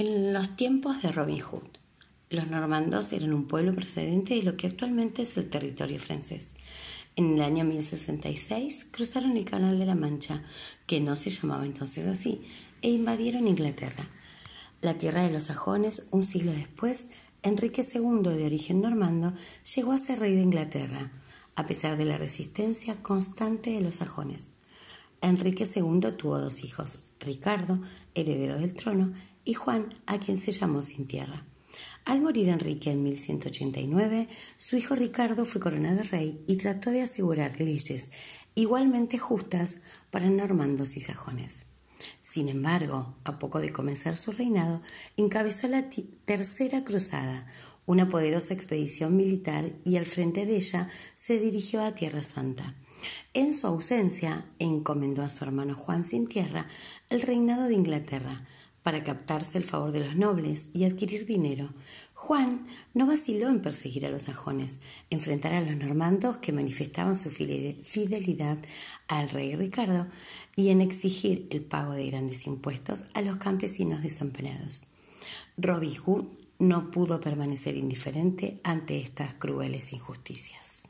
En los tiempos de Robin Hood, los normandos eran un pueblo procedente de lo que actualmente es el territorio francés. En el año 1066 cruzaron el Canal de la Mancha, que no se llamaba entonces así, e invadieron Inglaterra. La tierra de los sajones, un siglo después, Enrique II, de origen normando, llegó a ser rey de Inglaterra, a pesar de la resistencia constante de los sajones. Enrique II tuvo dos hijos, Ricardo, heredero del trono, y Juan, a quien se llamó sin tierra. Al morir Enrique en 1189, su hijo Ricardo fue coronado rey y trató de asegurar leyes igualmente justas para normandos y sajones. Sin embargo, a poco de comenzar su reinado, encabezó la Tercera Cruzada, una poderosa expedición militar, y al frente de ella se dirigió a Tierra Santa. En su ausencia, encomendó a su hermano Juan sin tierra el reinado de Inglaterra, para captarse el favor de los nobles y adquirir dinero. Juan no vaciló en perseguir a los sajones, enfrentar a los normandos que manifestaban su fidelidad al rey Ricardo y en exigir el pago de grandes impuestos a los campesinos desamparados. Robin Hood no pudo permanecer indiferente ante estas crueles injusticias.